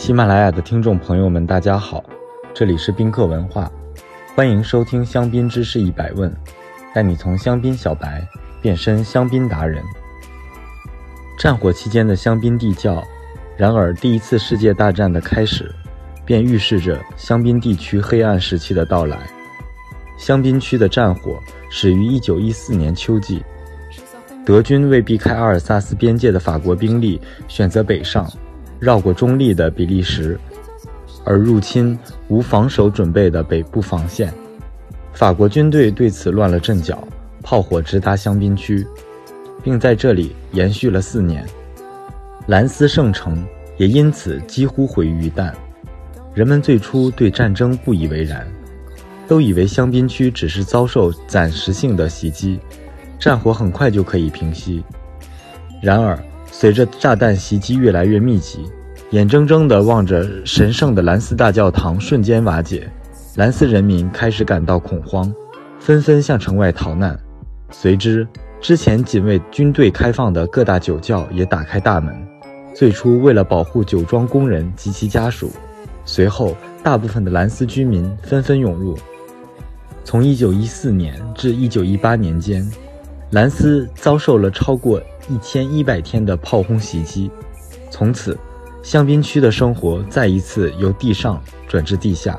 喜马拉雅的听众朋友们，大家好，这里是宾客文化，欢迎收听香槟知识一百问，带你从香槟小白变身香槟达人。战火期间的香槟地窖，然而第一次世界大战的开始，便预示着香槟地区黑暗时期的到来。香槟区的战火始于1914年秋季，德军为避开阿尔萨斯边界的法国兵力，选择北上。绕过中立的比利时，而入侵无防守准备的北部防线。法国军队对此乱了阵脚，炮火直达香槟区，并在这里延续了四年。兰斯圣城也因此几乎毁于一旦。人们最初对战争不以为然，都以为香槟区只是遭受暂时性的袭击，战火很快就可以平息。然而，随着炸弹袭击越来越密集，眼睁睁地望着神圣的兰斯大教堂瞬间瓦解，兰斯人民开始感到恐慌，纷纷向城外逃难。随之，之前仅为军队开放的各大酒窖也打开大门。最初为了保护酒庄工人及其家属，随后大部分的兰斯居民纷纷涌入。从1914年至1918年间，兰斯遭受了超过。一千一百天的炮轰袭击，从此，香槟区的生活再一次由地上转至地下。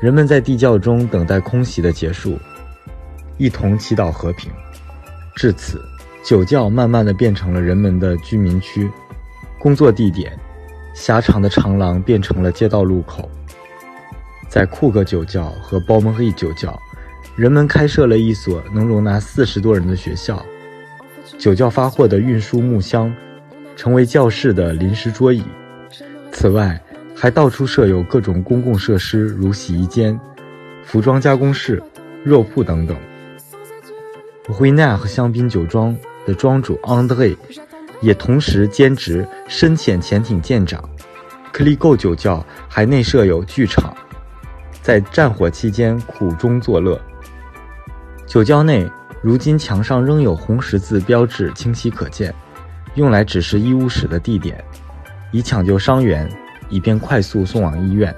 人们在地窖中等待空袭的结束，一同祈祷和平。至此，酒窖慢慢的变成了人们的居民区、工作地点。狭长的长廊变成了街道路口。在库克酒窖和包蒙利酒窖，人们开设了一所能容纳四十多人的学校。酒窖发货的运输木箱，成为教室的临时桌椅。此外，还到处设有各种公共设施，如洗衣间、服装加工室、肉铺等等。维纳和香槟酒庄的庄主安德烈也同时兼职深潜潜艇舰长。克利购酒窖还内设有剧场，在战火期间苦中作乐。酒窖内。如今墙上仍有红十字标志清晰可见，用来指示医务室的地点，以抢救伤员，以便快速送往医院。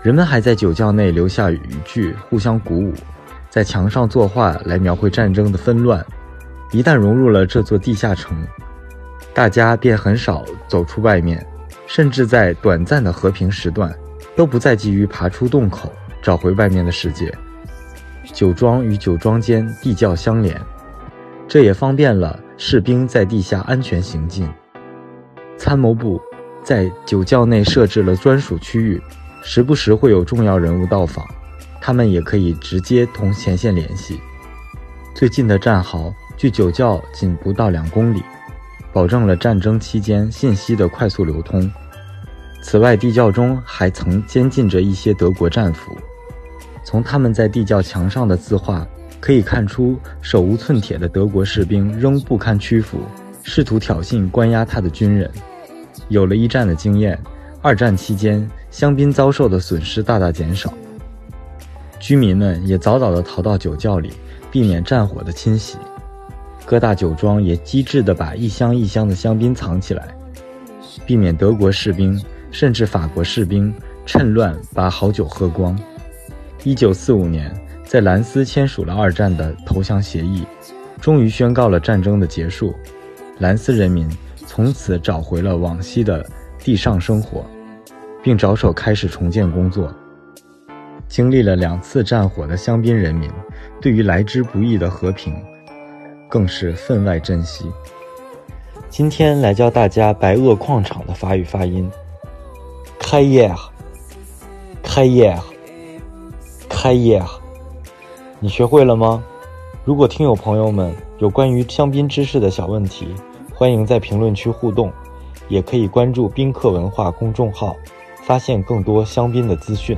人们还在酒窖内留下语句，互相鼓舞，在墙上作画来描绘战争的纷乱。一旦融入了这座地下城，大家便很少走出外面，甚至在短暂的和平时段，都不再急于爬出洞口，找回外面的世界。酒庄与酒庄间地窖相连，这也方便了士兵在地下安全行进。参谋部在酒窖内设置了专属区域，时不时会有重要人物到访，他们也可以直接同前线联系。最近的战壕距酒窖仅不到两公里，保证了战争期间信息的快速流通。此外，地窖中还曾监禁着一些德国战俘。从他们在地窖墙上的字画可以看出，手无寸铁的德国士兵仍不堪屈服，试图挑衅关押他的军人。有了一战的经验，二战期间香槟遭受的损失大大减少，居民们也早早地逃到酒窖里，避免战火的侵袭。各大酒庄也机智地把一箱一箱的香槟藏起来，避免德国士兵甚至法国士兵趁乱把好酒喝光。一九四五年，在兰斯签署了二战的投降协议，终于宣告了战争的结束。兰斯人民从此找回了往昔的地上生活，并着手开始重建工作。经历了两次战火的香槟人民，对于来之不易的和平，更是分外珍惜。今天来教大家白垩矿场的法语发音：开业，开业。嗨耶，你学会了吗？如果听友朋友们有关于香槟知识的小问题，欢迎在评论区互动，也可以关注宾客文化公众号，发现更多香槟的资讯。